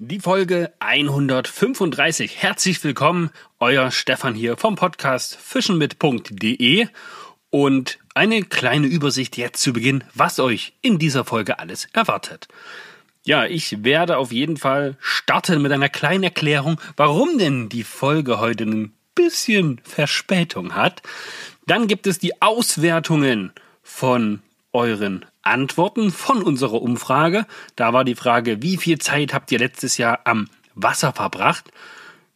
Die Folge 135. Herzlich willkommen, euer Stefan hier vom Podcast fischenmit.de und eine kleine Übersicht jetzt zu Beginn, was euch in dieser Folge alles erwartet. Ja, ich werde auf jeden Fall starten mit einer kleinen Erklärung, warum denn die Folge heute ein bisschen Verspätung hat. Dann gibt es die Auswertungen von euren Antworten von unserer Umfrage. Da war die Frage, wie viel Zeit habt ihr letztes Jahr am Wasser verbracht?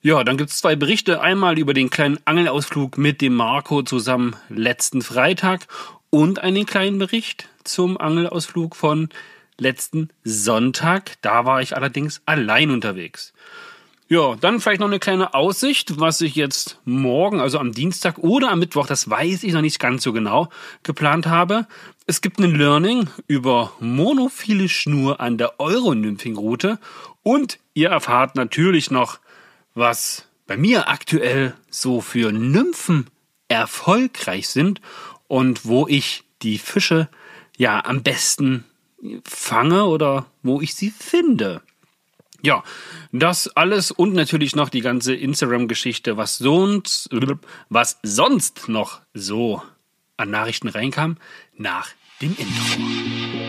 Ja, dann gibt's zwei Berichte. Einmal über den kleinen Angelausflug mit dem Marco zusammen letzten Freitag und einen kleinen Bericht zum Angelausflug von letzten Sonntag. Da war ich allerdings allein unterwegs. Ja, dann vielleicht noch eine kleine Aussicht, was ich jetzt morgen, also am Dienstag oder am Mittwoch, das weiß ich noch nicht ganz so genau, geplant habe. Es gibt ein Learning über monophile Schnur an der Euronymphing-Route und ihr erfahrt natürlich noch, was bei mir aktuell so für Nymphen erfolgreich sind und wo ich die Fische ja am besten fange oder wo ich sie finde. Ja, das alles und natürlich noch die ganze Instagram-Geschichte, was sonst, was sonst noch so an Nachrichten reinkam, nach dem Intro.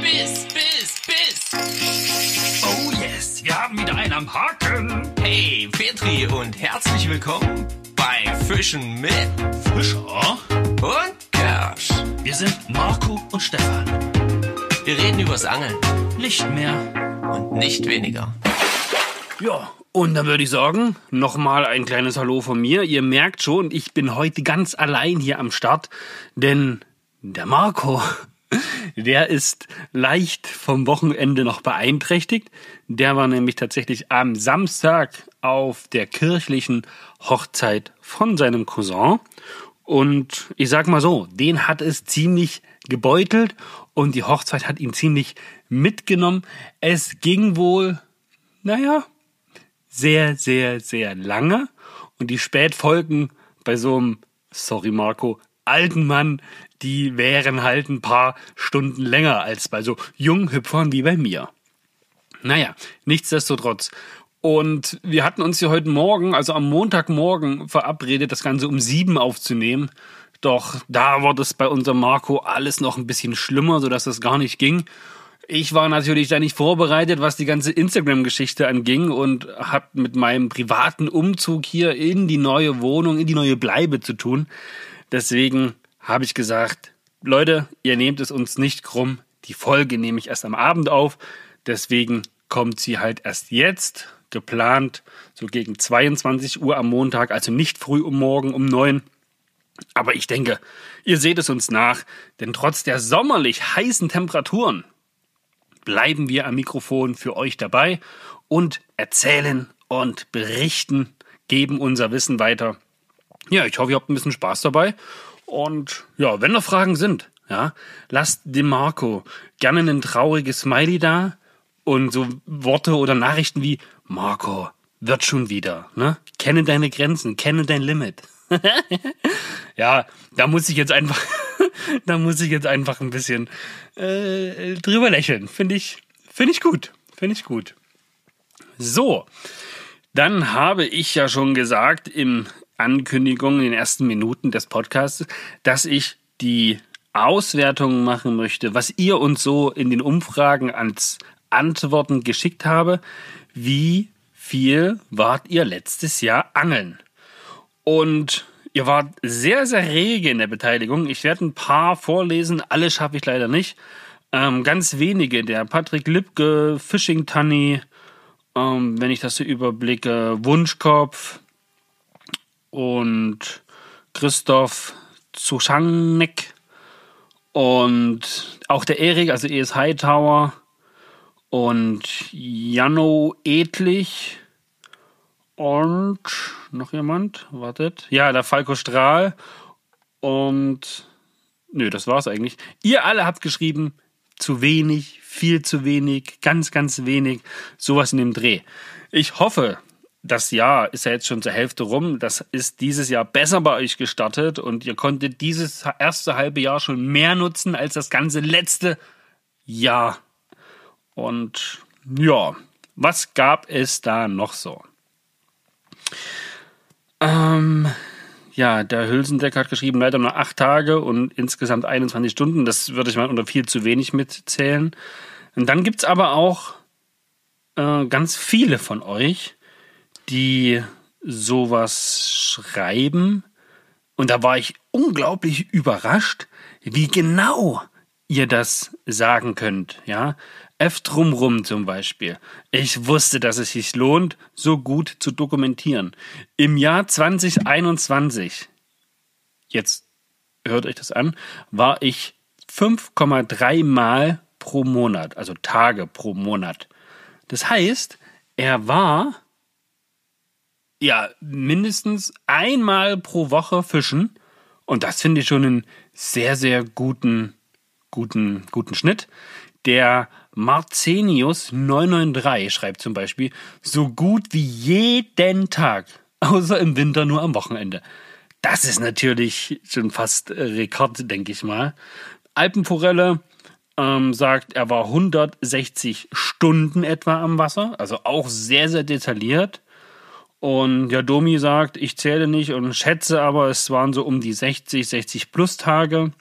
Bis, bis, bis. Oh yes, wir haben wieder einen am Haken. Hey, Petri und herzlich willkommen bei Fischen mit Fischer. und Kersch. Wir sind Marco und Stefan. Wir reden übers Angeln Nicht mehr. und nicht weniger. Ja, und dann würde ich sagen, nochmal ein kleines Hallo von mir. Ihr merkt schon, ich bin heute ganz allein hier am Start, denn der Marco, der ist leicht vom Wochenende noch beeinträchtigt. Der war nämlich tatsächlich am Samstag auf der kirchlichen Hochzeit von seinem Cousin. Und ich sag mal so, den hat es ziemlich gebeutelt und die Hochzeit hat ihn ziemlich mitgenommen. Es ging wohl, naja, sehr, sehr, sehr lange. Und die Spätfolgen bei so einem, sorry Marco, alten Mann, die wären halt ein paar Stunden länger als bei so Junghüpfern wie bei mir. Naja, nichtsdestotrotz. Und wir hatten uns hier heute Morgen, also am Montagmorgen, verabredet, das Ganze um sieben aufzunehmen. Doch da wurde es bei unserem Marco alles noch ein bisschen schlimmer, sodass das gar nicht ging. Ich war natürlich da nicht vorbereitet, was die ganze Instagram-Geschichte anging und hat mit meinem privaten Umzug hier in die neue Wohnung, in die neue Bleibe zu tun. Deswegen habe ich gesagt, Leute, ihr nehmt es uns nicht krumm. Die Folge nehme ich erst am Abend auf. Deswegen kommt sie halt erst jetzt, geplant, so gegen 22 Uhr am Montag, also nicht früh um morgen um neun. Aber ich denke, ihr seht es uns nach, denn trotz der sommerlich heißen Temperaturen bleiben wir am Mikrofon für euch dabei und erzählen und berichten, geben unser Wissen weiter. Ja, ich hoffe, ihr habt ein bisschen Spaß dabei. Und ja, wenn noch Fragen sind, ja, lasst dem Marco gerne ein trauriges Smiley da und so Worte oder Nachrichten wie Marco, wird schon wieder, ne? Kenne deine Grenzen, kenne dein Limit. ja, da muss ich jetzt einfach, da muss ich jetzt einfach ein bisschen äh, drüber lächeln. Finde ich, finde ich gut, finde ich gut. So, dann habe ich ja schon gesagt im Ankündigung in den ersten Minuten des Podcasts, dass ich die Auswertung machen möchte, was ihr uns so in den Umfragen als Antworten geschickt habe. Wie viel wart ihr letztes Jahr angeln? Und ihr wart sehr, sehr rege in der Beteiligung. Ich werde ein paar vorlesen, alle schaffe ich leider nicht. Ähm, ganz wenige, der Patrick Lipke, Fishing Tanny, ähm, wenn ich das so überblicke, Wunschkopf und Christoph Zuschanek und auch der Erik, also ES Hightower und Janno Edlich und noch jemand? Wartet. Ja, der Falco Strahl. Und nö, das war's eigentlich. Ihr alle habt geschrieben, zu wenig, viel zu wenig, ganz, ganz wenig, sowas in dem Dreh. Ich hoffe, das Jahr ist ja jetzt schon zur Hälfte rum. Das ist dieses Jahr besser bei euch gestartet und ihr konntet dieses erste halbe Jahr schon mehr nutzen als das ganze letzte Jahr. Und ja, Was gab es da noch so? Ähm, ja, der Hülsendeck hat geschrieben, leider nur acht Tage und insgesamt 21 Stunden. Das würde ich mal unter viel zu wenig mitzählen. Und dann gibt es aber auch äh, ganz viele von euch, die sowas schreiben. Und da war ich unglaublich überrascht, wie genau ihr das sagen könnt. Ja, F drumrum zum Beispiel. Ich wusste, dass es sich lohnt, so gut zu dokumentieren. Im Jahr 2021, jetzt hört euch das an, war ich 5,3 Mal pro Monat, also Tage pro Monat. Das heißt, er war ja mindestens einmal pro Woche fischen und das finde ich schon einen sehr, sehr guten, guten, guten Schnitt. Der Marcenius993 schreibt zum Beispiel, so gut wie jeden Tag, außer im Winter nur am Wochenende. Das ist natürlich schon fast Rekord, denke ich mal. Alpenforelle ähm, sagt, er war 160 Stunden etwa am Wasser, also auch sehr, sehr detailliert. Und ja, Domi sagt, ich zähle nicht und schätze, aber es waren so um die 60, 60 plus Tage.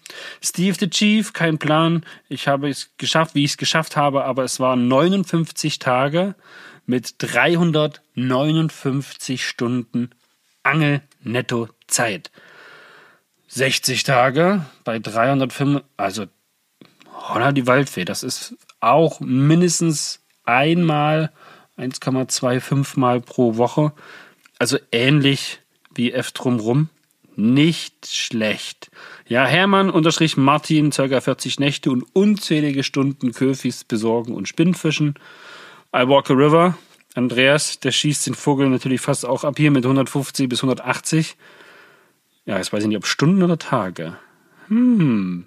Steve the Chief, kein Plan. Ich habe es geschafft, wie ich es geschafft habe, aber es waren 59 Tage mit 359 Stunden Angel-Netto-Zeit. 60 Tage bei 305, also Holla die Waldfee, das ist auch mindestens einmal 1,25 Mal pro Woche. Also ähnlich wie F drumrum. Nicht schlecht. Ja, Hermann unterstrich Martin, circa 40 Nächte und unzählige Stunden Köfis besorgen und Spinnfischen. I walk a river. Andreas, der schießt den Vogel natürlich fast auch ab hier mit 150 bis 180. Ja, jetzt weiß ich nicht, ob Stunden oder Tage. Hm.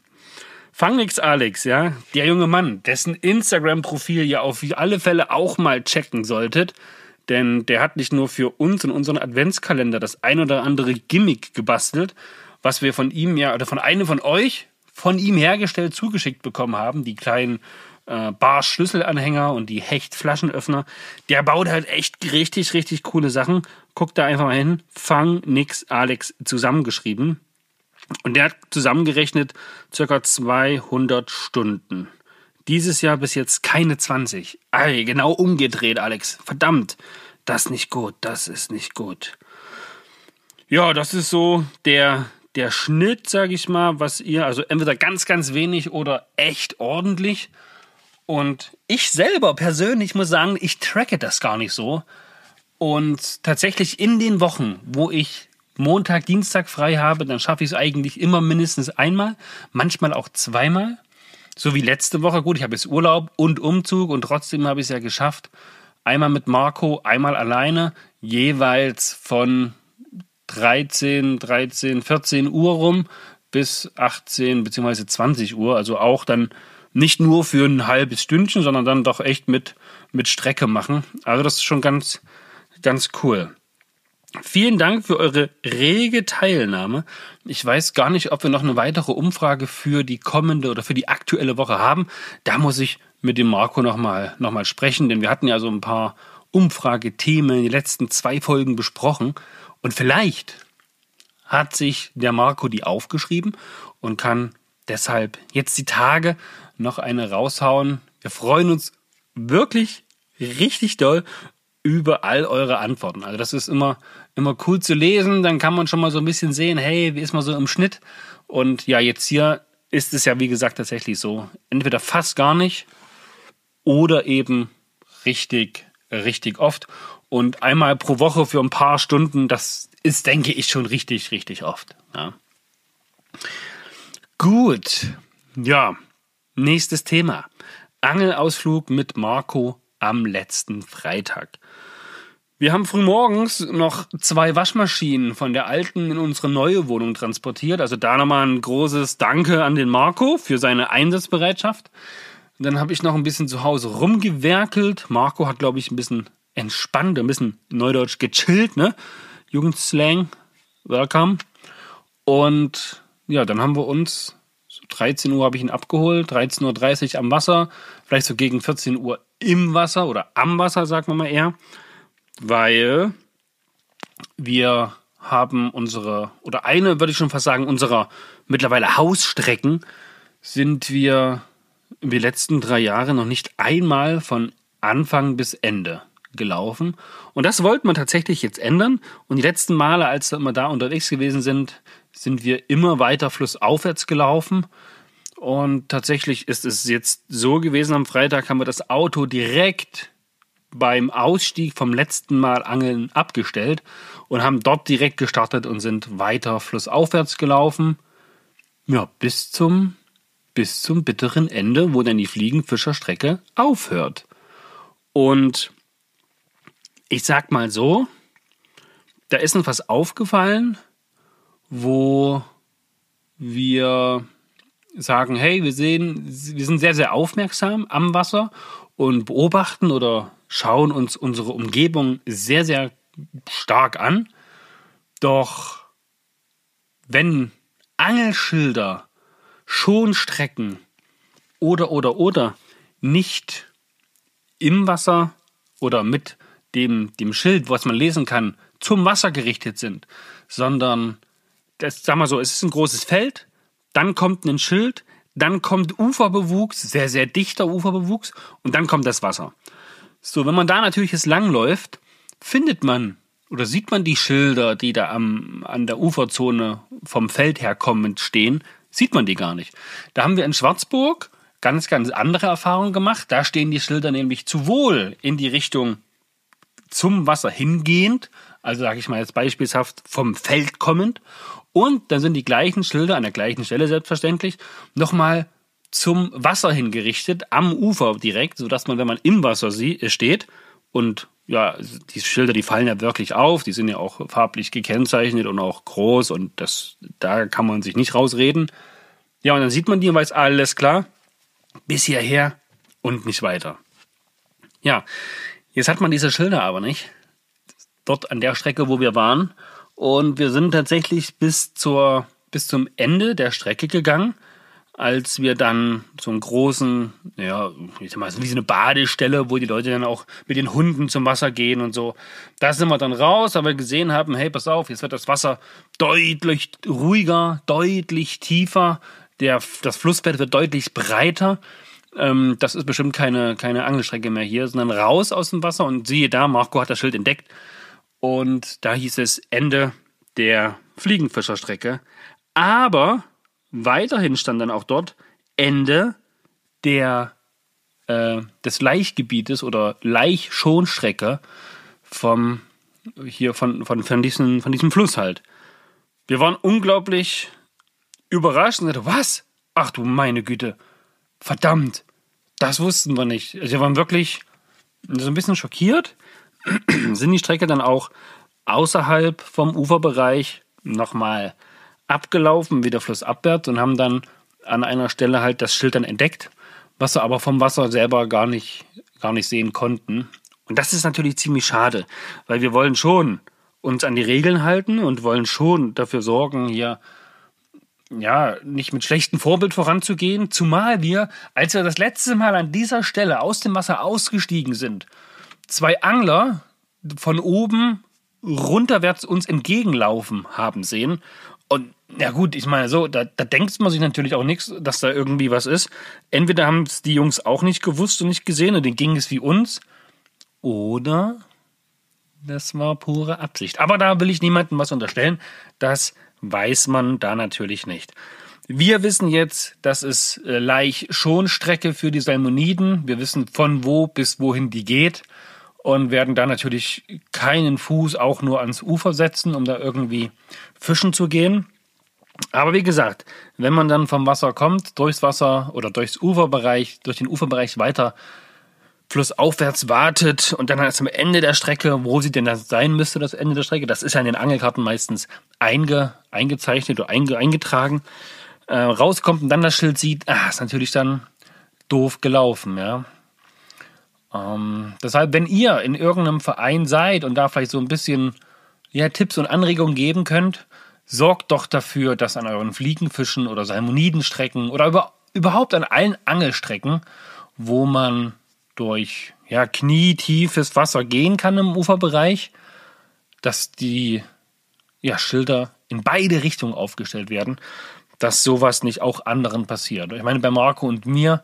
Fang nix Alex, ja, der junge Mann, dessen Instagram-Profil ihr auf alle Fälle auch mal checken solltet, denn der hat nicht nur für uns und unseren Adventskalender das ein oder andere Gimmick gebastelt, was wir von ihm ja oder von einem von euch von ihm hergestellt zugeschickt bekommen haben, die kleinen äh, Bar-Schlüsselanhänger und die Hecht-Flaschenöffner. Der baut halt echt richtig, richtig coole Sachen. Guckt da einfach mal hin. Fang nix Alex zusammengeschrieben. Und der hat zusammengerechnet circa 200 Stunden. Dieses Jahr bis jetzt keine 20. Ei, genau umgedreht, Alex. Verdammt. Das ist nicht gut, das ist nicht gut. Ja, das ist so der, der Schnitt, sag ich mal, was ihr, also entweder ganz, ganz wenig oder echt ordentlich. Und ich selber persönlich muss sagen, ich tracke das gar nicht so. Und tatsächlich in den Wochen, wo ich Montag, Dienstag frei habe, dann schaffe ich es eigentlich immer mindestens einmal, manchmal auch zweimal. So wie letzte Woche. Gut, ich habe jetzt Urlaub und Umzug und trotzdem habe ich es ja geschafft. Einmal mit Marco, einmal alleine, jeweils von 13, 13, 14 Uhr rum bis 18 bzw. 20 Uhr. Also auch dann nicht nur für ein halbes Stündchen, sondern dann doch echt mit, mit Strecke machen. Also das ist schon ganz, ganz cool. Vielen Dank für eure rege Teilnahme. Ich weiß gar nicht, ob wir noch eine weitere Umfrage für die kommende oder für die aktuelle Woche haben. Da muss ich mit dem Marco nochmal noch mal sprechen, denn wir hatten ja so ein paar Umfragethemen in den letzten zwei Folgen besprochen. Und vielleicht hat sich der Marco die aufgeschrieben und kann deshalb jetzt die Tage noch eine raushauen. Wir freuen uns wirklich richtig doll über all eure Antworten. Also das ist immer, immer cool zu lesen. Dann kann man schon mal so ein bisschen sehen, hey, wie ist man so im Schnitt? Und ja, jetzt hier ist es ja, wie gesagt, tatsächlich so. Entweder fast gar nicht oder eben richtig, richtig oft. Und einmal pro Woche für ein paar Stunden, das ist, denke ich, schon richtig, richtig oft. Ja. Gut. Ja. Nächstes Thema. Angelausflug mit Marco am letzten Freitag. Wir haben frühmorgens noch zwei Waschmaschinen von der alten in unsere neue Wohnung transportiert. Also da nochmal ein großes Danke an den Marco für seine Einsatzbereitschaft. dann habe ich noch ein bisschen zu Hause rumgewerkelt. Marco hat, glaube ich, ein bisschen entspannt, ein bisschen neudeutsch gechillt, ne? Jugendslang, welcome. Und ja, dann haben wir uns, so 13 Uhr habe ich ihn abgeholt, 13.30 Uhr am Wasser, vielleicht so gegen 14 Uhr im Wasser oder am Wasser, sagen wir mal eher, weil wir haben unsere, oder eine würde ich schon fast sagen, unserer mittlerweile Hausstrecken sind wir in den letzten drei Jahren noch nicht einmal von Anfang bis Ende gelaufen. Und das wollten wir tatsächlich jetzt ändern. Und die letzten Male, als wir da unterwegs gewesen sind, sind wir immer weiter flussaufwärts gelaufen. Und tatsächlich ist es jetzt so gewesen, am Freitag haben wir das Auto direkt beim Ausstieg vom letzten Mal Angeln abgestellt und haben dort direkt gestartet und sind weiter flussaufwärts gelaufen. Ja, bis zum, bis zum bitteren Ende, wo dann die Fliegenfischerstrecke aufhört. Und ich sag mal so, da ist uns was aufgefallen, wo wir sagen, hey, wir sehen, wir sind sehr, sehr aufmerksam am Wasser und beobachten oder schauen uns unsere Umgebung sehr, sehr stark an. Doch wenn Angelschilder, Schonstrecken oder, oder, oder nicht im Wasser oder mit dem, dem Schild, was man lesen kann, zum Wasser gerichtet sind, sondern das, sag mal so, es ist ein großes Feld, dann kommt ein Schild, dann kommt Uferbewuchs, sehr, sehr dichter Uferbewuchs und dann kommt das Wasser. So, wenn man da natürlich jetzt langläuft, findet man oder sieht man die Schilder, die da am, an der Uferzone vom Feld her kommend stehen, sieht man die gar nicht. Da haben wir in Schwarzburg ganz, ganz andere Erfahrungen gemacht. Da stehen die Schilder nämlich zu wohl in die Richtung zum Wasser hingehend, also sage ich mal jetzt beispielshaft vom Feld kommend. Und dann sind die gleichen Schilder an der gleichen Stelle selbstverständlich nochmal zum Wasser hingerichtet, am Ufer direkt, sodass man, wenn man im Wasser äh, steht und ja, die Schilder, die fallen ja wirklich auf, die sind ja auch farblich gekennzeichnet und auch groß und das, da kann man sich nicht rausreden. Ja, und dann sieht man die und weiß, alles klar, bis hierher und nicht weiter. Ja, jetzt hat man diese Schilder aber nicht. Dort an der Strecke, wo wir waren. Und wir sind tatsächlich bis zur, bis zum Ende der Strecke gegangen, als wir dann so einen großen, ja, ich sag mal, so wie so eine Badestelle, wo die Leute dann auch mit den Hunden zum Wasser gehen und so. Da sind wir dann raus, weil wir gesehen haben, hey, pass auf, jetzt wird das Wasser deutlich ruhiger, deutlich tiefer, der, das Flussbett wird deutlich breiter. Ähm, das ist bestimmt keine, keine Angelstrecke mehr hier, sondern raus aus dem Wasser und siehe da, Marco hat das Schild entdeckt und da hieß es Ende der Fliegenfischerstrecke. Aber weiterhin stand dann auch dort Ende der, äh, des Laichgebietes oder Laichschonstrecke vom, hier von, von, von, diesem, von diesem Fluss halt. Wir waren unglaublich überrascht und sagten, was? Ach du meine Güte. Verdammt. Das wussten wir nicht. Also wir waren wirklich so ein bisschen schockiert sind die Strecke dann auch außerhalb vom Uferbereich nochmal abgelaufen, wieder flussabwärts und haben dann an einer Stelle halt das Schild dann entdeckt, was wir aber vom Wasser selber gar nicht, gar nicht sehen konnten. Und das ist natürlich ziemlich schade, weil wir wollen schon uns an die Regeln halten und wollen schon dafür sorgen, hier ja, nicht mit schlechtem Vorbild voranzugehen, zumal wir, als wir das letzte Mal an dieser Stelle aus dem Wasser ausgestiegen sind, zwei Angler von oben runterwärts uns entgegenlaufen haben sehen. Und ja gut, ich meine, so, da, da denkt man sich natürlich auch nichts, dass da irgendwie was ist. Entweder haben es die Jungs auch nicht gewusst und nicht gesehen und denen ging es wie uns. Oder das war pure Absicht. Aber da will ich niemandem was unterstellen. Das weiß man da natürlich nicht. Wir wissen jetzt, dass es äh, Laich Schonstrecke für die Salmoniden. Wir wissen von wo bis wohin die geht und werden da natürlich keinen Fuß auch nur ans Ufer setzen, um da irgendwie fischen zu gehen. Aber wie gesagt, wenn man dann vom Wasser kommt, durchs Wasser oder durchs Uferbereich, durch den Uferbereich weiter flussaufwärts wartet und dann ist am Ende der Strecke, wo sie denn sein müsste, das Ende der Strecke, das ist ja in den Angelkarten meistens einge, eingezeichnet oder einge, eingetragen, äh, rauskommt und dann das Schild sieht, ah, ist natürlich dann doof gelaufen, ja. Ähm, deshalb, wenn ihr in irgendeinem Verein seid und da vielleicht so ein bisschen ja, Tipps und Anregungen geben könnt, sorgt doch dafür, dass an euren Fliegenfischen oder Salmonidenstrecken oder über, überhaupt an allen Angelstrecken, wo man durch ja, knietiefes Wasser gehen kann im Uferbereich, dass die ja, Schilder in beide Richtungen aufgestellt werden, dass sowas nicht auch anderen passiert. Ich meine, bei Marco und mir,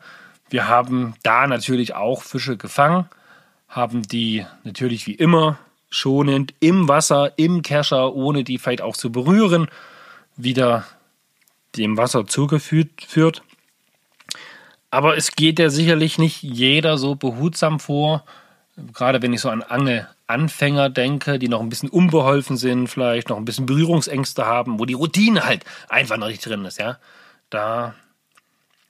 wir haben da natürlich auch Fische gefangen, haben die natürlich wie immer schonend im Wasser, im Kescher, ohne die vielleicht auch zu berühren, wieder dem Wasser zugeführt. Aber es geht ja sicherlich nicht jeder so behutsam vor. Gerade wenn ich so an Angelanfänger denke, die noch ein bisschen unbeholfen sind, vielleicht noch ein bisschen Berührungsängste haben, wo die Routine halt einfach noch nicht drin ist, ja. Da,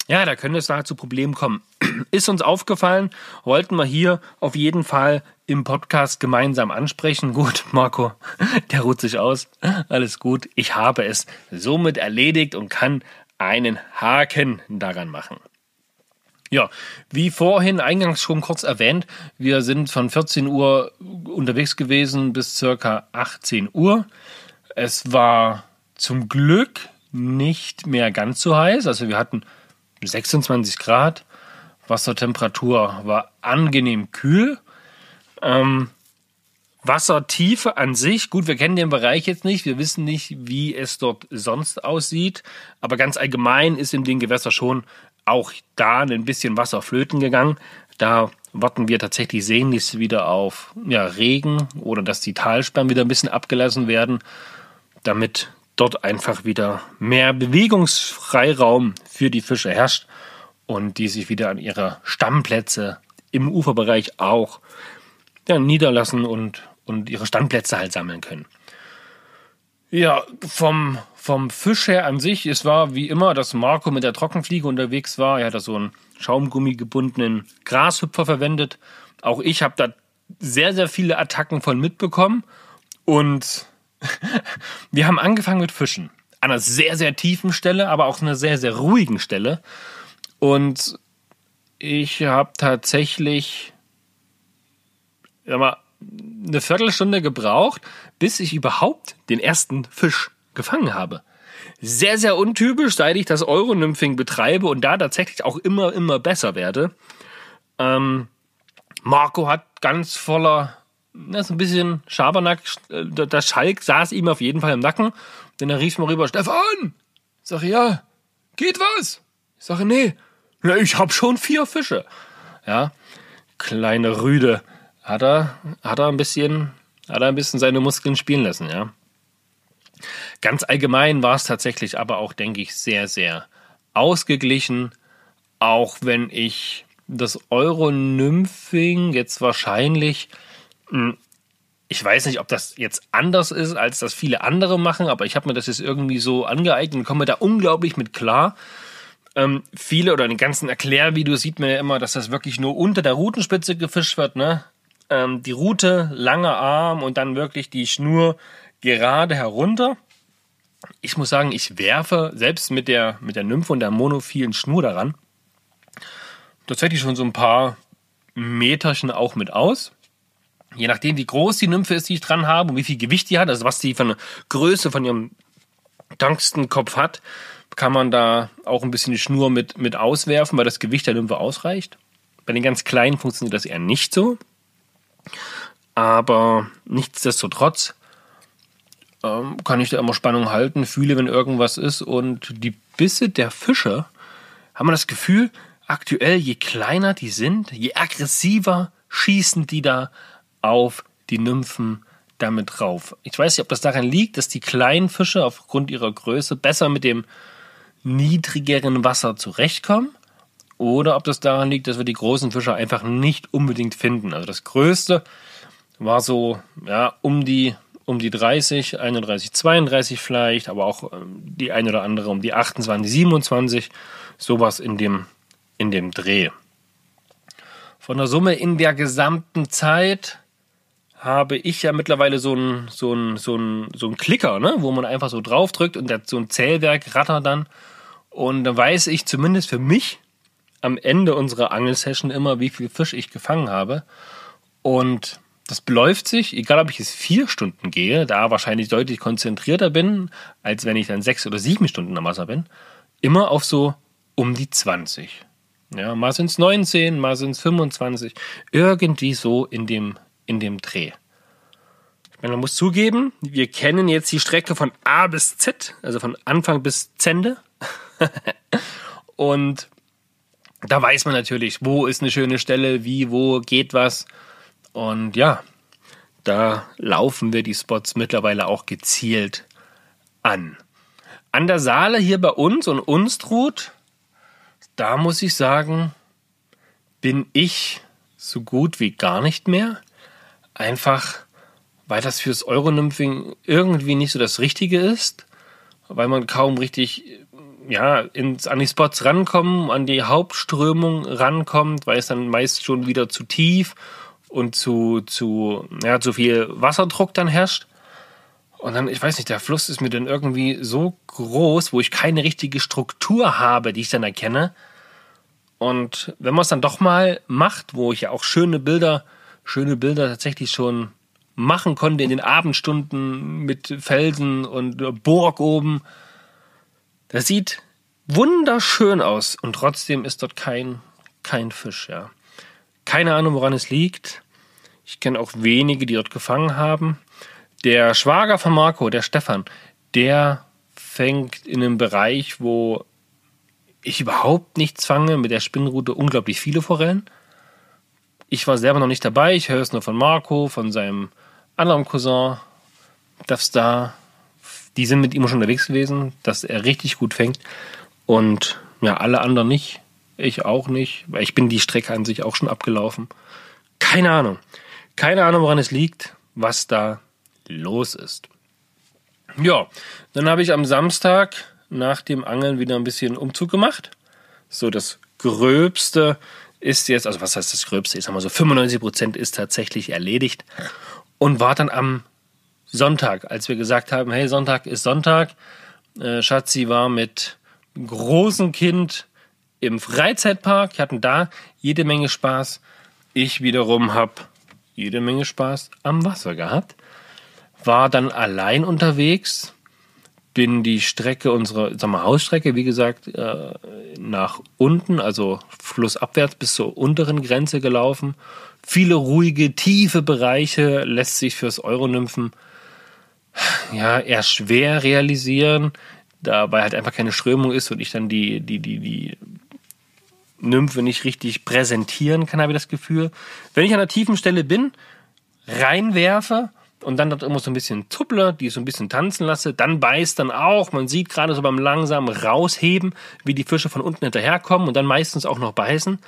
ja, da könnte es da zu Problemen kommen. Ist uns aufgefallen, wollten wir hier auf jeden Fall im Podcast gemeinsam ansprechen. Gut, Marco, der ruht sich aus. Alles gut. Ich habe es somit erledigt und kann einen Haken daran machen. Ja, wie vorhin eingangs schon kurz erwähnt, wir sind von 14 Uhr unterwegs gewesen bis circa 18 Uhr. Es war zum Glück nicht mehr ganz so heiß. Also wir hatten 26 Grad. Wassertemperatur war angenehm kühl. Ähm, Wassertiefe an sich, gut, wir kennen den Bereich jetzt nicht, wir wissen nicht, wie es dort sonst aussieht, aber ganz allgemein ist in den Gewässern schon auch da ein bisschen Wasser flöten gegangen. Da warten wir tatsächlich sehnlichst wieder auf ja, Regen oder dass die Talsperren wieder ein bisschen abgelassen werden, damit dort einfach wieder mehr Bewegungsfreiraum für die Fische herrscht und die sich wieder an ihre Stammplätze im Uferbereich auch ja, niederlassen und, und ihre Standplätze halt sammeln können. Ja, vom, vom Fisch her an sich, es war wie immer, dass Marco mit der Trockenfliege unterwegs war. Er hat da so einen Schaumgummi gebundenen Grashüpfer verwendet. Auch ich habe da sehr, sehr viele Attacken von mitbekommen. Und wir haben angefangen mit Fischen. An einer sehr, sehr tiefen Stelle, aber auch einer sehr, sehr ruhigen Stelle. Und ich habe tatsächlich ja, mal, eine Viertelstunde gebraucht, bis ich überhaupt den ersten Fisch gefangen habe. Sehr, sehr untypisch, seit ich das Euronymphing betreibe und da tatsächlich auch immer, immer besser werde. Ähm, Marco hat ganz voller, na, so ein bisschen Schabernack, äh, der Schalk saß ihm auf jeden Fall im Nacken, denn er rief mal rüber, Stefan! Ich sage, ja, geht was? Ich sage, nee, ja, ich hab schon vier Fische. Ja, kleine Rüde hat er, hat er ein bisschen, hat er ein bisschen seine Muskeln spielen lassen, ja. Ganz allgemein war es tatsächlich aber auch, denke ich, sehr, sehr ausgeglichen. Auch wenn ich das Euro-Nymphing jetzt wahrscheinlich, ich weiß nicht, ob das jetzt anders ist, als das viele andere machen, aber ich habe mir das jetzt irgendwie so angeeignet und komme da unglaublich mit klar. Ähm, viele oder in den ganzen Erklärvideos sieht man ja immer, dass das wirklich nur unter der Rutenspitze gefischt wird, ne? ähm, die Rute, langer Arm und dann wirklich die Schnur gerade herunter. Ich muss sagen, ich werfe selbst mit der, mit der Nymphe und der monophilen Schnur daran tatsächlich schon so ein paar Meterchen auch mit aus. Je nachdem, wie groß die Nymphe ist, die ich dran habe und wie viel Gewicht die hat, also was die von der Größe von ihrem Tungstenkopf hat, kann man da auch ein bisschen die Schnur mit, mit auswerfen, weil das Gewicht der Nymphe ausreicht. Bei den ganz kleinen funktioniert das eher nicht so. Aber nichtsdestotrotz ähm, kann ich da immer Spannung halten, fühle, wenn irgendwas ist. Und die Bisse der Fische haben wir das Gefühl, aktuell, je kleiner die sind, je aggressiver schießen die da auf die Nymphen damit drauf. Ich weiß nicht, ob das daran liegt, dass die kleinen Fische aufgrund ihrer Größe besser mit dem niedrigeren Wasser zurechtkommen oder ob das daran liegt, dass wir die großen Fische einfach nicht unbedingt finden. Also das größte war so ja, um die um die 30, 31, 32 vielleicht, aber auch ähm, die eine oder andere um die 28, 27, sowas in dem in dem Dreh. Von der Summe in der gesamten Zeit habe ich ja mittlerweile so einen so ein, so ein, so ein Klicker, ne? wo man einfach so draufdrückt und so ein Zählwerk rattert dann. Und da weiß ich zumindest für mich, am Ende unserer Angelsession immer, wie viel Fisch ich gefangen habe. Und das beläuft sich, egal ob ich es vier Stunden gehe, da wahrscheinlich deutlich konzentrierter bin, als wenn ich dann sechs oder sieben Stunden am Wasser bin, immer auf so um die 20. Ja, mal sind es 19, mal sind es 25. Irgendwie so in dem, in dem Dreh. Ich meine, man muss zugeben, wir kennen jetzt die Strecke von A bis Z, also von Anfang bis Zende. Und da weiß man natürlich, wo ist eine schöne Stelle, wie, wo geht was. Und ja, da laufen wir die Spots mittlerweile auch gezielt an. An der Saale hier bei uns und Unstrut, da muss ich sagen, bin ich so gut wie gar nicht mehr. Einfach, weil das fürs Euronymphing irgendwie nicht so das Richtige ist, weil man kaum richtig ja, ins, an die Spots rankommen, an die Hauptströmung rankommt, weil es dann meist schon wieder zu tief und zu, zu, ja, zu viel Wasserdruck dann herrscht. Und dann, ich weiß nicht, der Fluss ist mir dann irgendwie so groß, wo ich keine richtige Struktur habe, die ich dann erkenne. Und wenn man es dann doch mal macht, wo ich ja auch schöne Bilder, schöne Bilder tatsächlich schon machen konnte in den Abendstunden mit Felsen und Burg oben, das sieht wunderschön aus und trotzdem ist dort kein, kein Fisch, ja. Keine Ahnung, woran es liegt. Ich kenne auch wenige, die dort gefangen haben. Der Schwager von Marco, der Stefan, der fängt in einem Bereich, wo ich überhaupt nichts fange, mit der Spinnrute unglaublich viele Forellen. Ich war selber noch nicht dabei, ich höre es nur von Marco, von seinem anderen Cousin, da. Die sind mit ihm schon unterwegs gewesen, dass er richtig gut fängt. Und ja, alle anderen nicht. Ich auch nicht, weil ich bin die Strecke an sich auch schon abgelaufen. Keine Ahnung. Keine Ahnung, woran es liegt, was da los ist. Ja, dann habe ich am Samstag nach dem Angeln wieder ein bisschen Umzug gemacht. So, das Gröbste ist jetzt, also was heißt das Gröbste? Ich sag mal so 95 Prozent ist tatsächlich erledigt und war dann am Sonntag, als wir gesagt haben, hey, Sonntag ist Sonntag. Äh, Schatzi war mit großem Kind im Freizeitpark. Hatten da jede Menge Spaß. Ich wiederum habe jede Menge Spaß am Wasser gehabt. War dann allein unterwegs, bin die Strecke unserer sag mal, Hausstrecke, wie gesagt, äh, nach unten, also flussabwärts bis zur unteren Grenze gelaufen. Viele ruhige, tiefe Bereiche lässt sich fürs Euronymphen ja eher schwer realisieren dabei halt einfach keine Strömung ist und ich dann die, die, die, die Nymphe nicht richtig präsentieren kann, habe ich das Gefühl. Wenn ich an der tiefen Stelle bin, reinwerfe und dann dort immer so ein bisschen zupple, die so ein bisschen tanzen lasse, dann beißt dann auch. Man sieht gerade so beim langsamen Rausheben, wie die Fische von unten hinterherkommen und dann meistens auch noch beißen.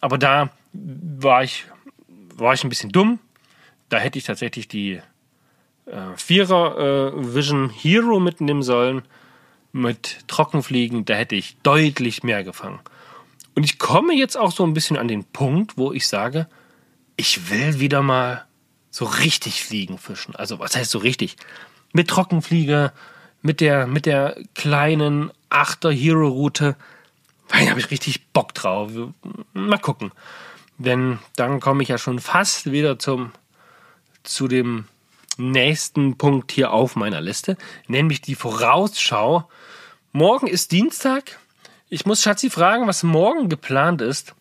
Aber da war ich, war ich ein bisschen dumm. Da hätte ich tatsächlich die äh, Vierer äh, Vision Hero mitnehmen sollen mit Trockenfliegen, da hätte ich deutlich mehr gefangen. Und ich komme jetzt auch so ein bisschen an den Punkt, wo ich sage, ich will wieder mal so richtig Fliegen fischen. Also was heißt so richtig? Mit Trockenfliege, mit der, mit der kleinen Achter Hero Route. Da habe ich richtig Bock drauf. Mal gucken. Denn dann komme ich ja schon fast wieder zum, zu dem nächsten Punkt hier auf meiner Liste, nämlich die Vorausschau. Morgen ist Dienstag. Ich muss Schatzi fragen, was morgen geplant ist.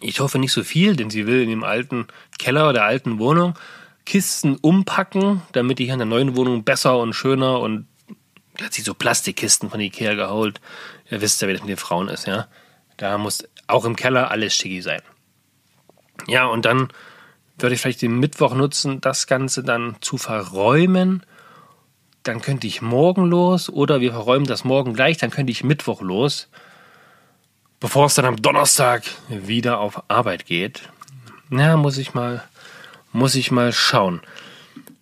Ich hoffe nicht so viel, denn sie will in dem alten Keller der alten Wohnung Kisten umpacken, damit die hier in der neuen Wohnung besser und schöner und hat sie so Plastikkisten von Ikea geholt. Ihr wisst ja, wie das mit den Frauen ist, ja. Da muss auch im Keller alles schicki sein. Ja, und dann würde ich vielleicht den Mittwoch nutzen, das Ganze dann zu verräumen. Dann könnte ich morgen los oder wir verräumen das morgen gleich, dann könnte ich Mittwoch los, bevor es dann am Donnerstag wieder auf Arbeit geht. Na, muss ich mal, muss ich mal schauen.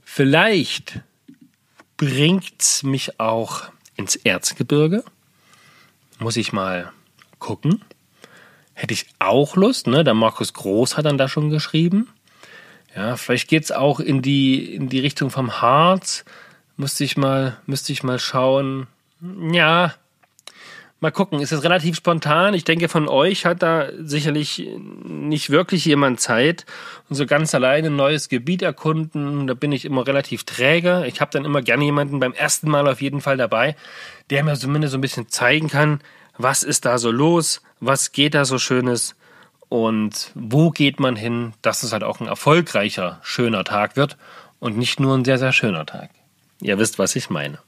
Vielleicht bringt's mich auch ins Erzgebirge. Muss ich mal gucken. Hätte ich auch Lust, ne? Der Markus Groß hat dann da schon geschrieben. Ja, vielleicht geht's auch in die, in die Richtung vom Harz. Müsste ich mal, müsste ich mal schauen. Ja, mal gucken. Ist es relativ spontan? Ich denke, von euch hat da sicherlich nicht wirklich jemand Zeit. Und so ganz alleine ein neues Gebiet erkunden, da bin ich immer relativ träge. Ich habe dann immer gerne jemanden beim ersten Mal auf jeden Fall dabei, der mir zumindest so ein bisschen zeigen kann, was ist da so los, was geht da so Schönes und wo geht man hin, dass es halt auch ein erfolgreicher, schöner Tag wird und nicht nur ein sehr, sehr schöner Tag. Ihr wisst, was ich meine.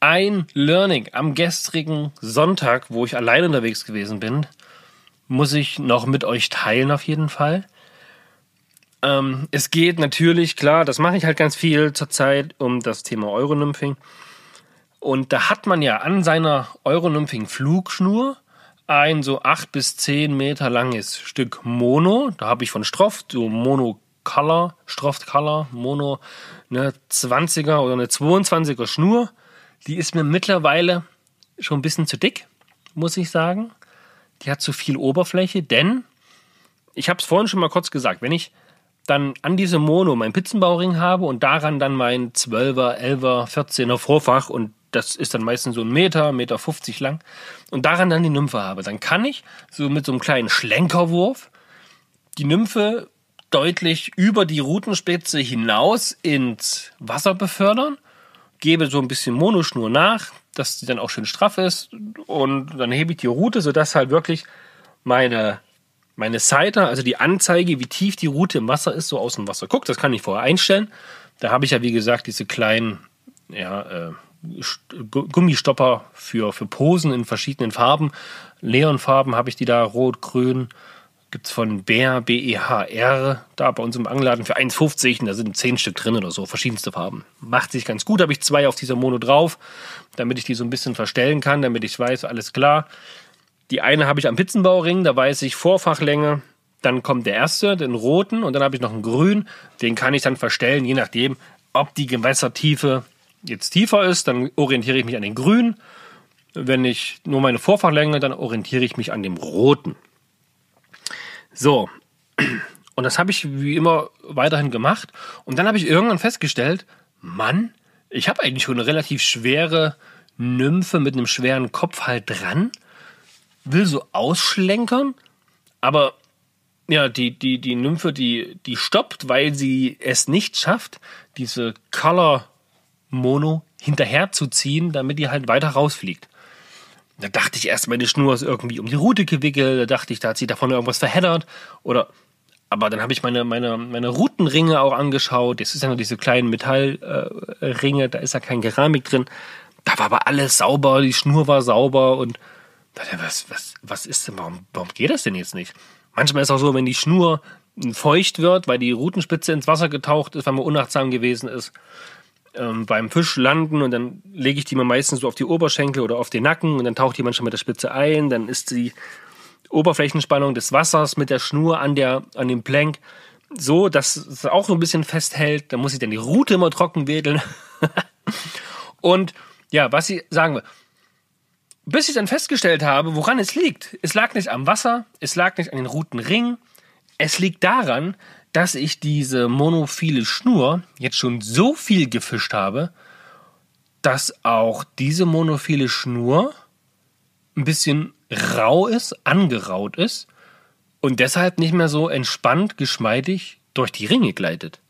Ein Learning am gestrigen Sonntag, wo ich allein unterwegs gewesen bin, muss ich noch mit euch teilen auf jeden Fall. Ähm, es geht natürlich, klar, das mache ich halt ganz viel zurzeit um das Thema Euronymphing. Und da hat man ja an seiner Euronymphing-Flugschnur ein so acht bis zehn Meter langes Stück Mono. Da habe ich von Stroff so Mono Color, Stroft Color, Mono, eine 20er oder eine 22er Schnur. Die ist mir mittlerweile schon ein bisschen zu dick, muss ich sagen. Die hat zu viel Oberfläche, denn ich habe es vorhin schon mal kurz gesagt, wenn ich dann an diesem Mono meinen Pizzenbauring habe und daran dann mein 12er, 11er, 14er Vorfach und das ist dann meistens so ein Meter, Meter 50 lang und daran dann die Nymphe habe, dann kann ich so mit so einem kleinen Schlenkerwurf die Nymphe deutlich über die Routenspitze hinaus ins Wasser befördern, gebe so ein bisschen Monoschnur nach, dass sie dann auch schön straff ist und dann hebe ich die Route, sodass halt wirklich meine meine Seiter, also die Anzeige, wie tief die Route im Wasser ist, so aus dem Wasser guckt. Das kann ich vorher einstellen. Da habe ich ja, wie gesagt, diese kleinen ja, äh, Gummistopper für, für Posen in verschiedenen Farben. Leonfarben habe ich die da, rot, grün. Gibt es von Bär, B-E-H-R, da bei uns im Angeladen für 1,50 und da sind 10 Stück drin oder so, verschiedenste Farben. Macht sich ganz gut, habe ich zwei auf dieser Mono drauf, damit ich die so ein bisschen verstellen kann, damit ich weiß, alles klar. Die eine habe ich am Pizzenbauring, da weiß ich Vorfachlänge, dann kommt der erste, den roten, und dann habe ich noch einen grün, den kann ich dann verstellen, je nachdem, ob die Gewässertiefe jetzt tiefer ist, dann orientiere ich mich an den grünen. Wenn ich nur meine Vorfachlänge, dann orientiere ich mich an dem roten. So, und das habe ich wie immer weiterhin gemacht. Und dann habe ich irgendwann festgestellt, Mann, ich habe eigentlich schon eine relativ schwere Nymphe mit einem schweren Kopf halt dran will so ausschlenkern, aber ja, die, die, die Nymphe, die, die stoppt, weil sie es nicht schafft, diese Color Mono hinterherzuziehen, damit die halt weiter rausfliegt. Da dachte ich erst, meine Schnur ist irgendwie um die Route gewickelt, da dachte ich, da hat sie davon irgendwas verheddert oder aber dann habe ich meine, meine, meine Routenringe auch angeschaut. Das ist ja nur diese kleinen Metallringe, äh, da ist ja kein Keramik drin. Da war aber alles sauber, die Schnur war sauber und was, was, was ist denn, warum, warum geht das denn jetzt nicht? Manchmal ist auch so, wenn die Schnur feucht wird, weil die Rutenspitze ins Wasser getaucht ist, weil man unachtsam gewesen ist, ähm, beim Fisch landen und dann lege ich die mal meistens so auf die Oberschenkel oder auf den Nacken und dann taucht die manchmal mit der Spitze ein, dann ist die Oberflächenspannung des Wassers mit der Schnur an, der, an dem Plank so, dass es auch so ein bisschen festhält. Da muss ich dann die Rute immer trocken wedeln. und ja, was ich sagen will, bis ich dann festgestellt habe, woran es liegt. Es lag nicht am Wasser, es lag nicht an den Routenring. Es liegt daran, dass ich diese monophile Schnur jetzt schon so viel gefischt habe, dass auch diese monophile Schnur ein bisschen rau ist, angeraut ist und deshalb nicht mehr so entspannt, geschmeidig durch die Ringe gleitet.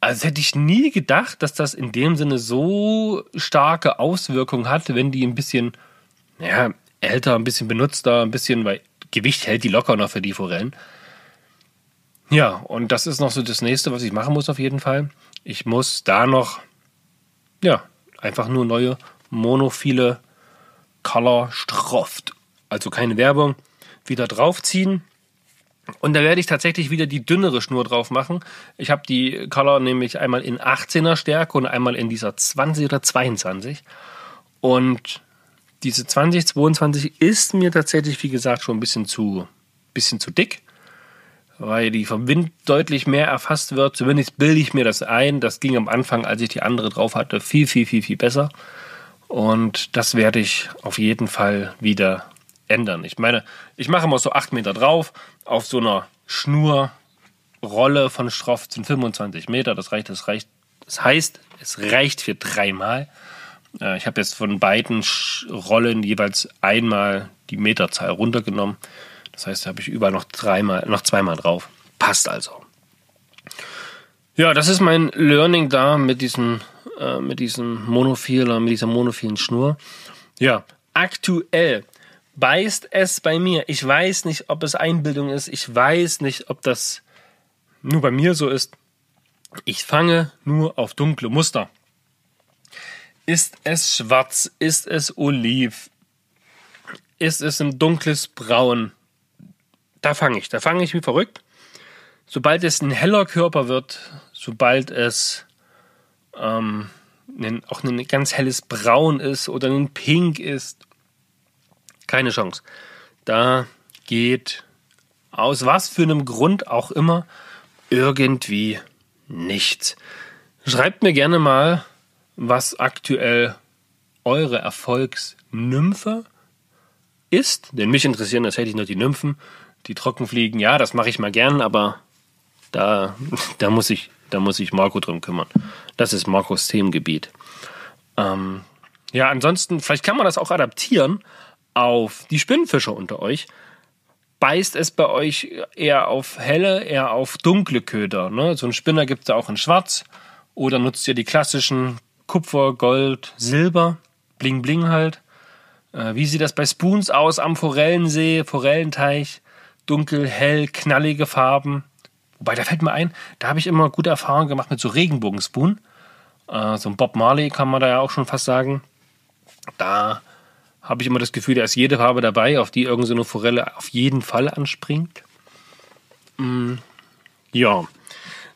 Also hätte ich nie gedacht, dass das in dem Sinne so starke Auswirkungen hat, wenn die ein bisschen, ja, älter, ein bisschen benutzter, ein bisschen, weil Gewicht hält die locker noch für die Forellen. Ja, und das ist noch so das nächste, was ich machen muss auf jeden Fall. Ich muss da noch, ja, einfach nur neue monophile Color Stroft, also keine Werbung, wieder draufziehen und da werde ich tatsächlich wieder die dünnere Schnur drauf machen. Ich habe die Color nämlich einmal in 18er Stärke und einmal in dieser 20 oder 22. Und diese 20, 22 ist mir tatsächlich, wie gesagt, schon ein bisschen zu, bisschen zu dick, weil die vom Wind deutlich mehr erfasst wird. Zumindest bilde ich mir das ein. Das ging am Anfang, als ich die andere drauf hatte, viel, viel, viel, viel besser. Und das werde ich auf jeden Fall wieder ändern. Ich meine, ich mache mal so 8 Meter drauf auf so einer Schnurrolle von Stroff sind 25 Meter. Das reicht, das reicht. Das heißt, es reicht für dreimal. Äh, ich habe jetzt von beiden Rollen jeweils einmal die Meterzahl runtergenommen. Das heißt, da habe ich überall noch dreimal, noch zweimal drauf. Passt also. Ja, das ist mein Learning da mit diesem, äh, mit diesem Monophiler, mit dieser monophilen Schnur. Ja, aktuell beißt es bei mir. Ich weiß nicht, ob es Einbildung ist. Ich weiß nicht, ob das nur bei mir so ist. Ich fange nur auf dunkle Muster. Ist es schwarz? Ist es oliv? Ist es ein dunkles Braun? Da fange ich. Da fange ich wie verrückt. Sobald es ein heller Körper wird, sobald es ähm, auch ein ganz helles Braun ist oder ein Pink ist, keine Chance. Da geht aus was für einem Grund auch immer irgendwie nichts. Schreibt mir gerne mal, was aktuell eure Erfolgsnymphe ist, denn mich interessieren tatsächlich nur die Nymphen, die Trockenfliegen. Ja, das mache ich mal gern, aber da, da, muss ich, da muss ich Marco drum kümmern. Das ist Marcos Themengebiet. Ähm, ja, ansonsten, vielleicht kann man das auch adaptieren auf die Spinnenfischer unter euch. Beißt es bei euch eher auf helle, eher auf dunkle Köder? Ne? So einen Spinner gibt es auch in schwarz. Oder nutzt ihr die klassischen Kupfer, Gold, Silber, Bling Bling halt? Äh, wie sieht das bei Spoons aus am Forellensee, Forellenteich? Dunkel, hell, knallige Farben. Wobei, da fällt mir ein, da habe ich immer gute Erfahrungen gemacht mit so Regenbogenspoon. Äh, so ein Bob Marley kann man da ja auch schon fast sagen. Da habe ich immer das Gefühl, da ist jede Farbe dabei, auf die irgendeine so Forelle auf jeden Fall anspringt. Mm, ja.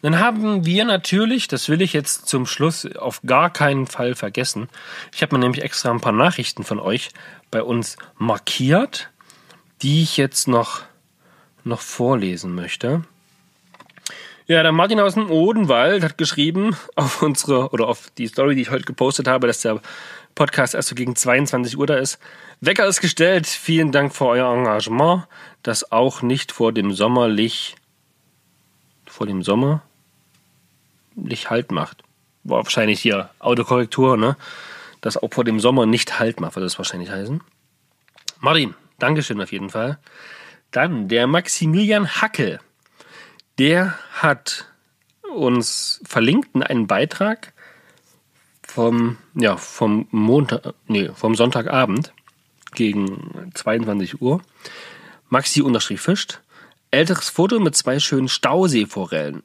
Dann haben wir natürlich, das will ich jetzt zum Schluss auf gar keinen Fall vergessen. Ich habe mir nämlich extra ein paar Nachrichten von euch bei uns markiert, die ich jetzt noch, noch vorlesen möchte. Ja, der Martin aus dem Odenwald hat geschrieben auf unsere oder auf die Story, die ich heute gepostet habe, dass der Podcast erst so gegen 22 Uhr da ist. Wecker ist gestellt. Vielen Dank für euer Engagement, das auch nicht vor dem Sommerlich vor dem Sommer nicht Halt macht. War wahrscheinlich hier Autokorrektur, ne? Das auch vor dem Sommer nicht Halt macht, würde das wahrscheinlich heißen. Martin, Dankeschön auf jeden Fall. Dann der Maximilian Hackel der hat uns verlinkt in einen Beitrag vom, ja, vom Montag, nee, vom Sonntagabend gegen 22 Uhr. Maxi unterstrich fischt. Älteres Foto mit zwei schönen Stauseeforellen.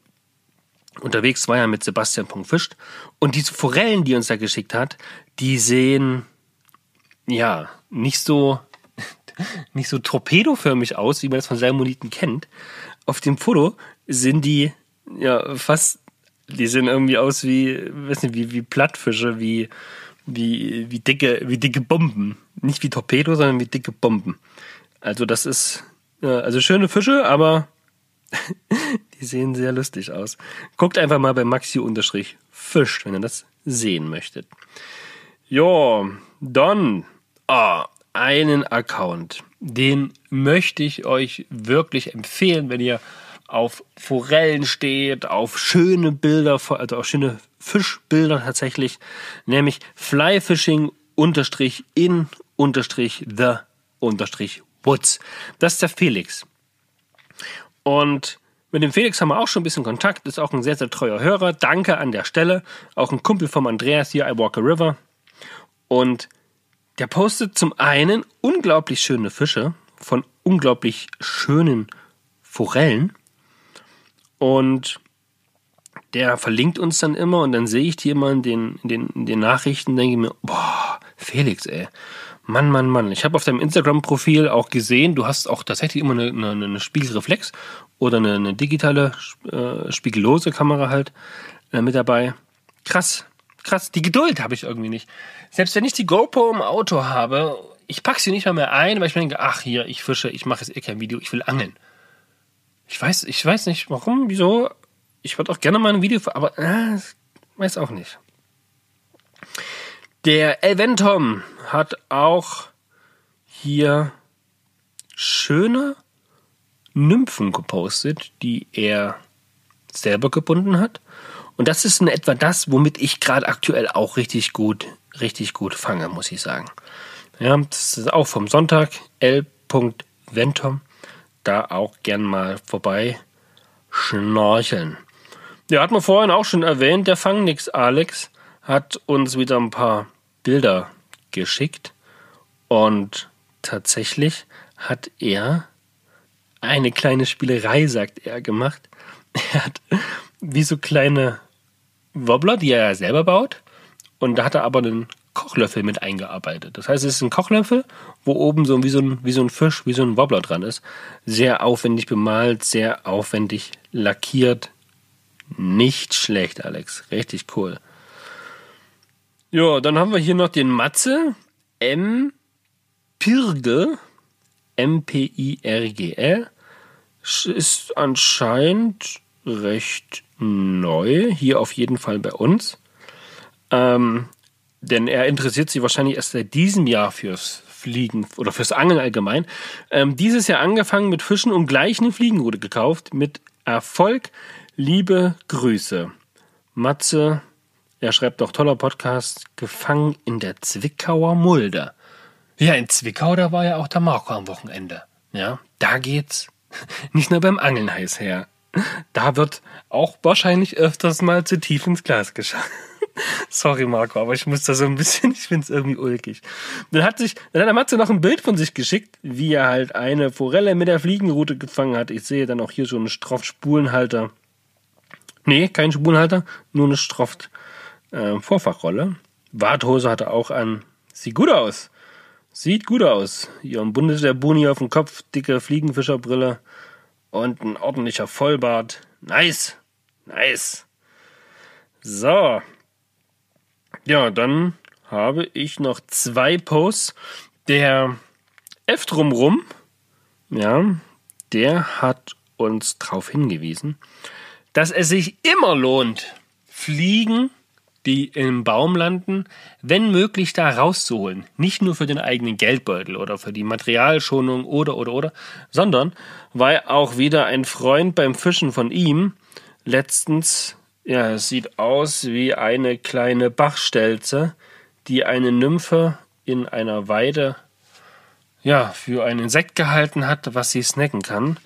Unterwegs war er mit Sebastian fischt. Und diese Forellen, die er uns da geschickt hat, die sehen, ja, nicht so, nicht so torpedoförmig aus, wie man das von Salmoniten kennt. Auf dem Foto sind die ja fast, die sehen irgendwie aus wie, weiß nicht, wie, wie Plattfische, wie, wie, wie dicke, wie dicke Bomben. Nicht wie Torpedo, sondern wie dicke Bomben. Also das ist, ja, also schöne Fische, aber die sehen sehr lustig aus. Guckt einfach mal bei Maxi-Fisch, wenn ihr das sehen möchtet. Ja, dann ah, einen Account. Den möchte ich euch wirklich empfehlen, wenn ihr auf Forellen steht, auf schöne Bilder, also auf schöne Fischbilder tatsächlich, nämlich Flyfishing unterstrich in unterstrich the unterstrich woods. Das ist der Felix. Und mit dem Felix haben wir auch schon ein bisschen Kontakt, ist auch ein sehr, sehr treuer Hörer. Danke an der Stelle. Auch ein Kumpel vom Andreas hier, I Walk a River. Und der postet zum einen unglaublich schöne Fische von unglaublich schönen Forellen. Und der verlinkt uns dann immer und dann sehe ich die immer in den, in den, in den Nachrichten, denke ich mir, boah, Felix, ey. Mann, Mann, Mann. Ich habe auf deinem Instagram-Profil auch gesehen, du hast auch tatsächlich immer eine, eine, eine Spiegelreflex oder eine, eine digitale, äh, spiegellose Kamera halt äh, mit dabei. Krass, krass. Die Geduld habe ich irgendwie nicht. Selbst wenn ich die GoPro im Auto habe, ich packe sie nicht mal mehr ein, weil ich mir denke, ach hier, ich fische, ich mache jetzt eh kein Video, ich will angeln. Ich weiß, ich weiß nicht warum, wieso. Ich würde auch gerne mal ein Video, aber äh, weiß auch nicht. Der Elventom hat auch hier schöne Nymphen gepostet, die er selber gebunden hat. Und das ist in etwa das, womit ich gerade aktuell auch richtig gut, richtig gut fange, muss ich sagen. Ja, das ist auch vom Sonntag, L.Ventom da auch gern mal vorbei schnorcheln. Ja, hat man vorhin auch schon erwähnt, der Fangnix Alex hat uns wieder ein paar Bilder geschickt Und tatsächlich hat er eine kleine Spielerei, sagt er, gemacht. Er hat wie so kleine Wobbler, die er selber baut. Und da hat er aber einen Kochlöffel mit eingearbeitet. Das heißt, es ist ein Kochlöffel, wo oben so wie so ein, wie so ein Fisch, wie so ein Wobbler dran ist. Sehr aufwendig bemalt, sehr aufwendig lackiert. Nicht schlecht, Alex. Richtig cool. Ja, dann haben wir hier noch den Matze. M. Pirgel. M-P-I-R-G-L. Ist anscheinend recht neu. Hier auf jeden Fall bei uns. Ähm, denn er interessiert sich wahrscheinlich erst seit diesem Jahr fürs Fliegen oder fürs Angeln allgemein. Ähm, dieses Jahr angefangen mit Fischen und gleich eine Fliegenrute gekauft. Mit Erfolg. Liebe Grüße. Matze, er schreibt doch toller Podcast, gefangen in der Zwickauer Mulde. Ja, in Zwickau, da war ja auch der Marco am Wochenende. Ja, da geht's nicht nur beim Angeln heiß her. Da wird auch wahrscheinlich öfters mal zu tief ins Glas geschaut. Sorry, Marco, aber ich muss da so ein bisschen, ich finde es irgendwie ulkig. Dann hat sich, dann hat der Matze noch ein Bild von sich geschickt, wie er halt eine Forelle mit der Fliegenrute gefangen hat. Ich sehe dann auch hier so einen Stroff-Spulenhalter. Nee, kein Spulenhalter, nur eine Stroft äh. Warthose hat er auch an. Sieht gut aus. Sieht gut aus. Hier ein Bundeswehr-Buni auf dem Kopf, dicke Fliegenfischerbrille und ein ordentlicher Vollbart. Nice. Nice. So, ja, dann habe ich noch zwei Posts. Der F drumrum, ja, der hat uns darauf hingewiesen, dass es sich immer lohnt, Fliegen, die im Baum landen, wenn möglich da rauszuholen. Nicht nur für den eigenen Geldbeutel oder für die Materialschonung oder oder oder, sondern weil auch wieder ein Freund beim Fischen von ihm letztens ja, es sieht aus wie eine kleine Bachstelze, die eine Nymphe in einer Weide ja, für ein Insekt gehalten hat, was sie snacken kann.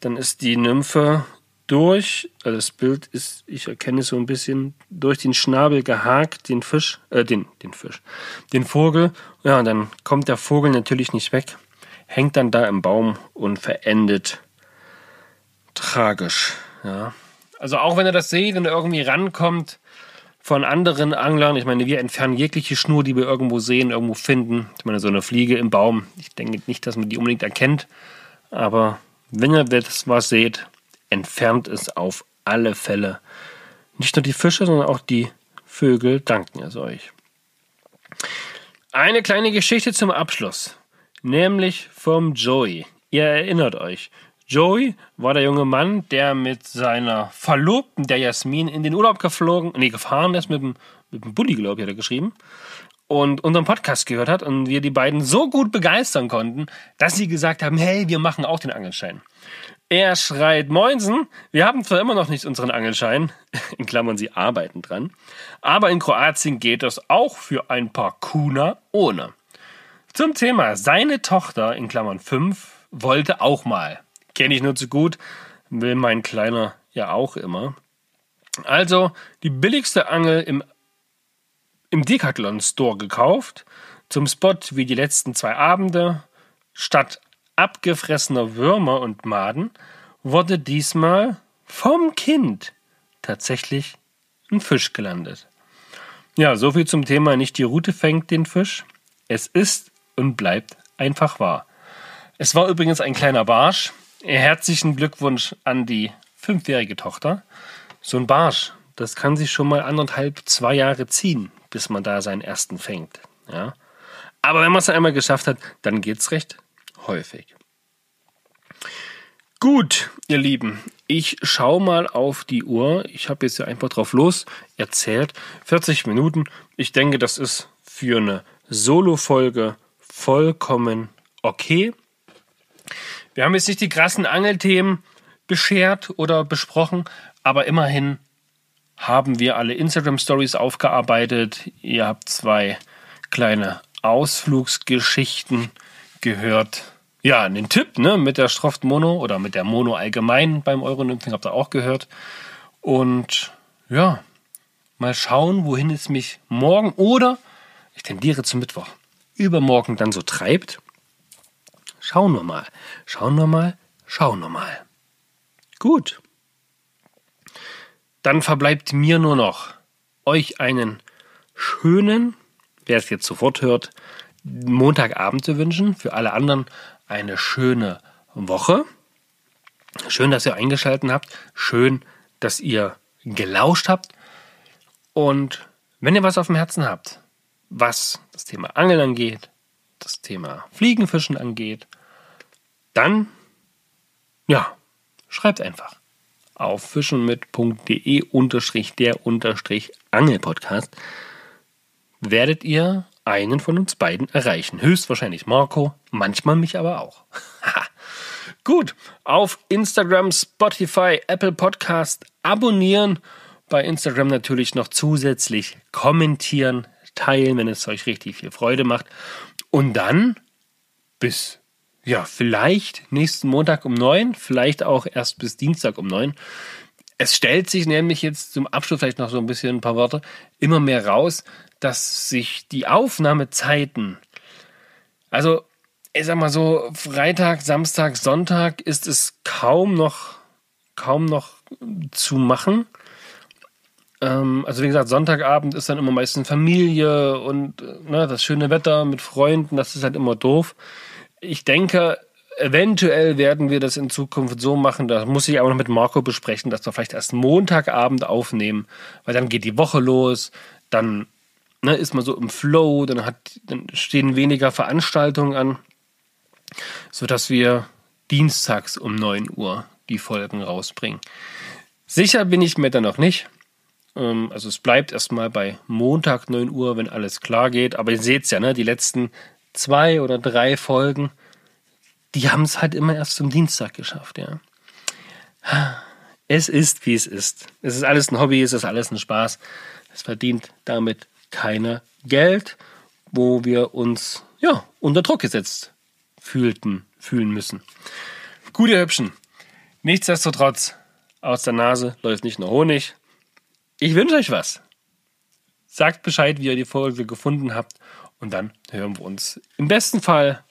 Dann ist die Nymphe durch, also das Bild ist, ich erkenne es so ein bisschen, durch den Schnabel gehakt, den Fisch, äh, den, den Fisch, den Vogel. Ja, und dann kommt der Vogel natürlich nicht weg, hängt dann da im Baum und verendet tragisch, ja. Also auch wenn er das seht und irgendwie rankommt von anderen Anglern, ich meine, wir entfernen jegliche Schnur, die wir irgendwo sehen, irgendwo finden. Ich meine, so eine Fliege im Baum, ich denke nicht, dass man die unbedingt erkennt, aber wenn ihr das was seht, entfernt es auf alle Fälle. Nicht nur die Fische, sondern auch die Vögel danken es euch. Eine kleine Geschichte zum Abschluss, nämlich vom Joey. Ihr erinnert euch, Joey war der junge Mann, der mit seiner Verlobten, der Jasmin, in den Urlaub geflogen, nee, gefahren ist mit dem, mit dem Bulli, glaube ich, hat er geschrieben. Und unseren Podcast gehört hat und wir die beiden so gut begeistern konnten, dass sie gesagt haben, hey, wir machen auch den Angelschein. Er schreit, Moinsen, wir haben zwar immer noch nicht unseren Angelschein, in Klammern, sie arbeiten dran, aber in Kroatien geht das auch für ein paar Kuna ohne. Zum Thema, seine Tochter, in Klammern 5, wollte auch mal kenne ich nur zu gut, will mein Kleiner ja auch immer. Also die billigste Angel im, im Decathlon Store gekauft, zum Spot wie die letzten zwei Abende. Statt abgefressener Würmer und Maden wurde diesmal vom Kind tatsächlich ein Fisch gelandet. Ja, so viel zum Thema nicht die Route fängt den Fisch. Es ist und bleibt einfach wahr. Es war übrigens ein kleiner Barsch, Herzlichen Glückwunsch an die fünfjährige Tochter. So ein Barsch, das kann sich schon mal anderthalb, zwei Jahre ziehen, bis man da seinen ersten fängt. Ja? Aber wenn man es einmal geschafft hat, dann geht es recht häufig. Gut, ihr Lieben, ich schaue mal auf die Uhr. Ich habe jetzt ja einfach drauf los erzählt. 40 Minuten. Ich denke, das ist für eine Solo-Folge vollkommen okay. Wir haben jetzt nicht die krassen Angelthemen beschert oder besprochen, aber immerhin haben wir alle Instagram Stories aufgearbeitet. Ihr habt zwei kleine Ausflugsgeschichten gehört. Ja, den Tipp ne, mit der Stroft Mono oder mit der Mono allgemein beim Euronymphing habt ihr auch gehört. Und ja, mal schauen, wohin es mich morgen oder ich tendiere zum Mittwoch übermorgen dann so treibt? Schauen wir mal, schauen wir mal, schauen wir mal. Gut. Dann verbleibt mir nur noch, euch einen schönen, wer es jetzt sofort hört, Montagabend zu wünschen. Für alle anderen eine schöne Woche. Schön, dass ihr eingeschaltet habt. Schön, dass ihr gelauscht habt. Und wenn ihr was auf dem Herzen habt, was das Thema Angeln angeht, das Thema Fliegenfischen angeht, dann, ja, schreibt einfach auf fischenmit.de unterstrich der unterstrich Angelpodcast werdet ihr einen von uns beiden erreichen. Höchstwahrscheinlich Marco, manchmal mich aber auch. Gut, auf Instagram, Spotify, Apple Podcast abonnieren. Bei Instagram natürlich noch zusätzlich kommentieren, teilen, wenn es euch richtig viel Freude macht. Und dann bis, ja, vielleicht nächsten Montag um neun, vielleicht auch erst bis Dienstag um neun. Es stellt sich nämlich jetzt zum Abschluss vielleicht noch so ein bisschen ein paar Worte immer mehr raus, dass sich die Aufnahmezeiten, also ich sag mal so, Freitag, Samstag, Sonntag ist es kaum noch, kaum noch zu machen. Ähm, also wie gesagt, Sonntagabend ist dann immer meistens Familie und ne, das schöne Wetter mit Freunden, das ist halt immer doof. Ich denke, eventuell werden wir das in Zukunft so machen, da muss ich aber noch mit Marco besprechen, dass wir vielleicht erst Montagabend aufnehmen, weil dann geht die Woche los, dann ne, ist man so im Flow, dann, hat, dann stehen weniger Veranstaltungen an sodass wir dienstags um 9 Uhr die Folgen rausbringen. Sicher bin ich mir da noch nicht. Ähm, also es bleibt erstmal bei Montag 9 Uhr, wenn alles klar geht. Aber ihr seht es ja, ne, die letzten zwei oder drei Folgen, die haben es halt immer erst zum Dienstag geschafft, ja. Es ist, wie es ist. Es ist alles ein Hobby, es ist alles ein Spaß. Es verdient damit keiner Geld, wo wir uns ja unter Druck gesetzt fühlten, fühlen müssen. Gute Hübschen. Nichtsdestotrotz, aus der Nase läuft nicht nur Honig. Ich wünsche euch was. Sagt Bescheid, wie ihr die Folge gefunden habt. Und dann hören wir uns im besten Fall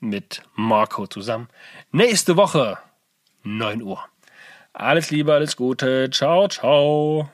mit Marco zusammen. Nächste Woche, 9 Uhr. Alles Liebe, alles Gute. Ciao, ciao.